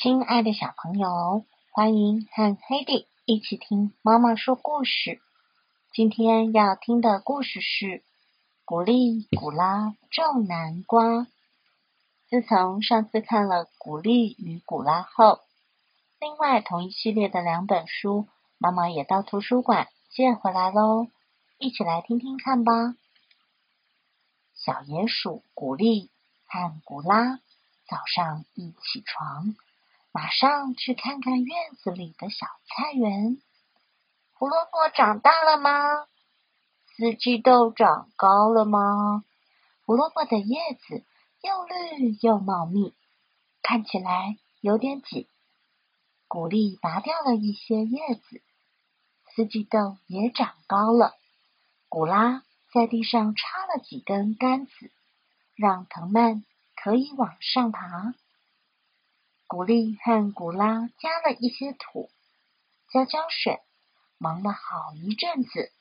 亲爱的小朋友，欢迎和黑弟一起听妈妈说故事。今天要听的故事是《古力古拉种南瓜》。自从上次看了《古力与古拉》后，另外同一系列的两本书，妈妈也到图书馆借回来喽。一起来听听看吧。小鼹鼠古力和古拉早上一起床，马上去看看院子里的小菜园。胡萝卜长大了吗？四季豆长高了吗？胡萝卜的叶子又绿又茂密，看起来有点挤。古力拔掉了一些叶子，四季豆也长高了。古拉。在地上插了几根杆子，让藤蔓可以往上爬。古丽和古拉加了一些土，浇浇水，忙了好一阵子。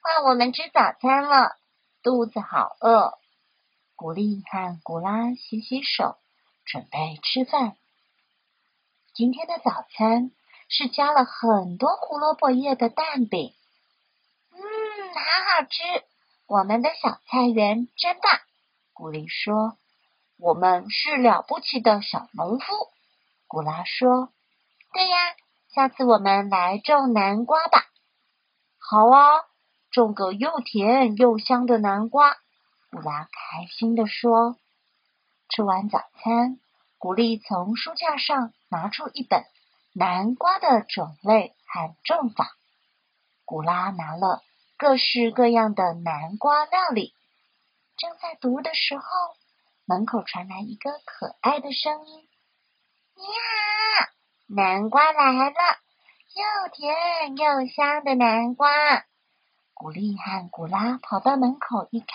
换我们吃早餐了，肚子好饿。古丽和古拉洗洗手，准备吃饭。今天的早餐是加了很多胡萝卜叶的蛋饼。嗯好好吃，我们的小菜园真棒。古丽说：“我们是了不起的小农夫。”古拉说：“对呀，下次我们来种南瓜吧。”好啊，种个又甜又香的南瓜。古拉开心的说。吃完早餐，古丽从书架上拿出一本南瓜的种类和种法。古拉拿了。各式各样的南瓜料理。正在读的时候，门口传来一个可爱的声音：“你好，南瓜来了，又甜又香的南瓜。”古丽和古拉跑到门口一看，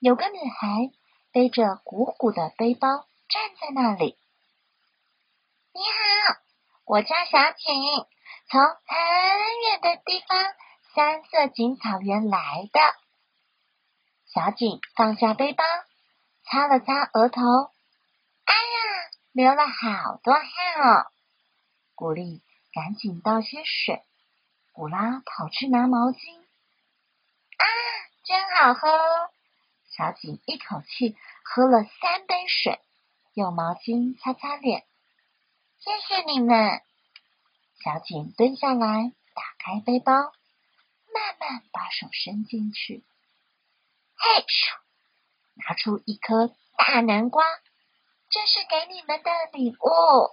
有个女孩背着鼓鼓的背包站在那里。“你好，我叫小景，从很远的地方。”三色堇草原来的小景放下背包，擦了擦额头，哎呀，流了好多汗哦！古丽赶紧倒些水，古拉跑去拿毛巾，啊，真好喝！小景一口气喝了三杯水，用毛巾擦擦脸，谢谢你们。小景蹲下来，打开背包。慢慢把手伸进去，嘿咻，拿出一颗大南瓜，这是给你们的礼物。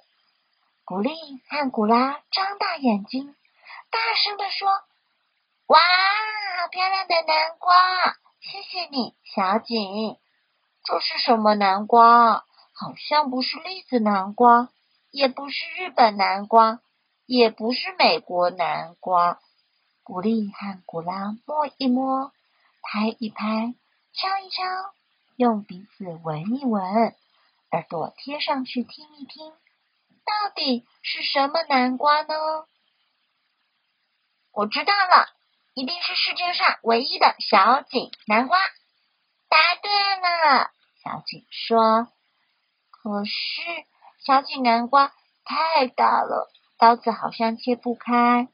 古丽和古拉张大眼睛，大声的说：“哇，好漂亮的南瓜！谢谢你，小景。这是什么南瓜？好像不是栗子南瓜，也不是日本南瓜，也不是美国南瓜。”古丽和古拉摸一摸，拍一拍，敲一敲，用鼻子闻一闻，耳朵贴上去听一听，到底是什么南瓜呢？我知道了，一定是世界上唯一的小景南瓜。答对了，小景说。可是小景南瓜太大了，刀子好像切不开。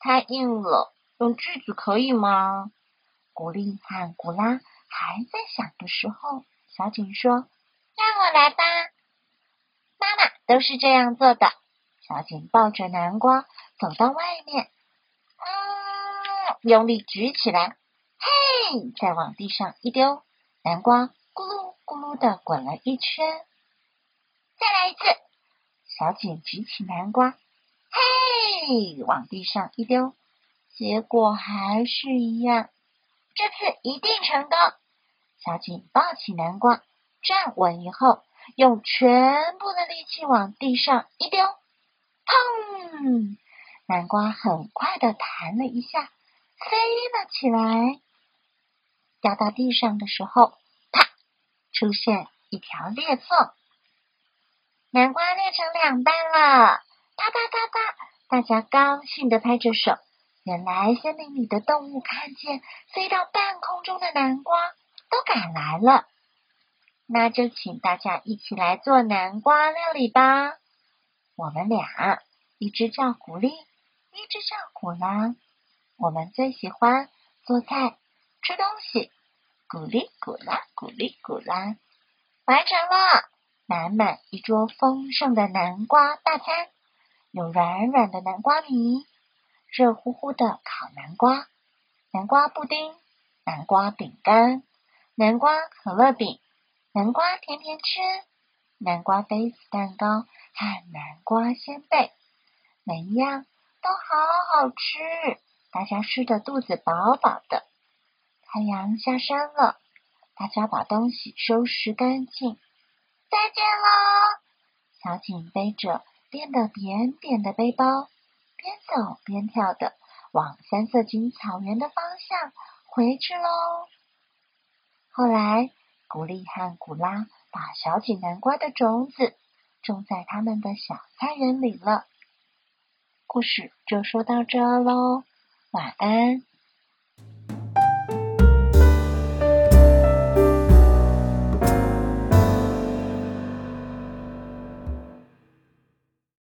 太硬了，用锯子可以吗？古丽和古拉还在想的时候，小景说：“让我来吧，妈妈都是这样做的。”小景抱着南瓜走到外面，嗯，用力举起来，嘿，再往地上一丢，南瓜咕噜咕噜的滚了一圈。再来一次，小景举起南瓜。嘿，往地上一丢，结果还是一样。这次一定成功。小景抱起南瓜，站稳以后，用全部的力气往地上一丢，砰！南瓜很快的弹了一下，飞了起来。掉到地上的时候，啪，出现一条裂缝，南瓜裂成两半了。啪啪啪啪！大家高兴的拍着手。原来森林里的动物看见飞到半空中的南瓜，都赶来了。那就请大家一起来做南瓜料理吧。我们俩，一只叫古丽，一只叫古拉。我们最喜欢做菜、吃东西，古丽古拉，古丽古拉。完成了，满满一桌丰盛的南瓜大餐，有软软的南瓜泥，热乎乎的烤南瓜，南瓜布丁，南瓜饼干，南瓜可乐饼。南瓜甜甜圈、南瓜杯子蛋糕和南瓜鲜贝，每一样都好好吃，大家吃的肚子饱饱的。太阳下山了，大家把东西收拾干净。再见喽！小景背着变得扁扁的背包，边走边跳的往三色金草原的方向回去喽。后来。古丽和古拉把小锦南瓜的种子种在他们的小菜园里了。故事就说到这喽，晚安。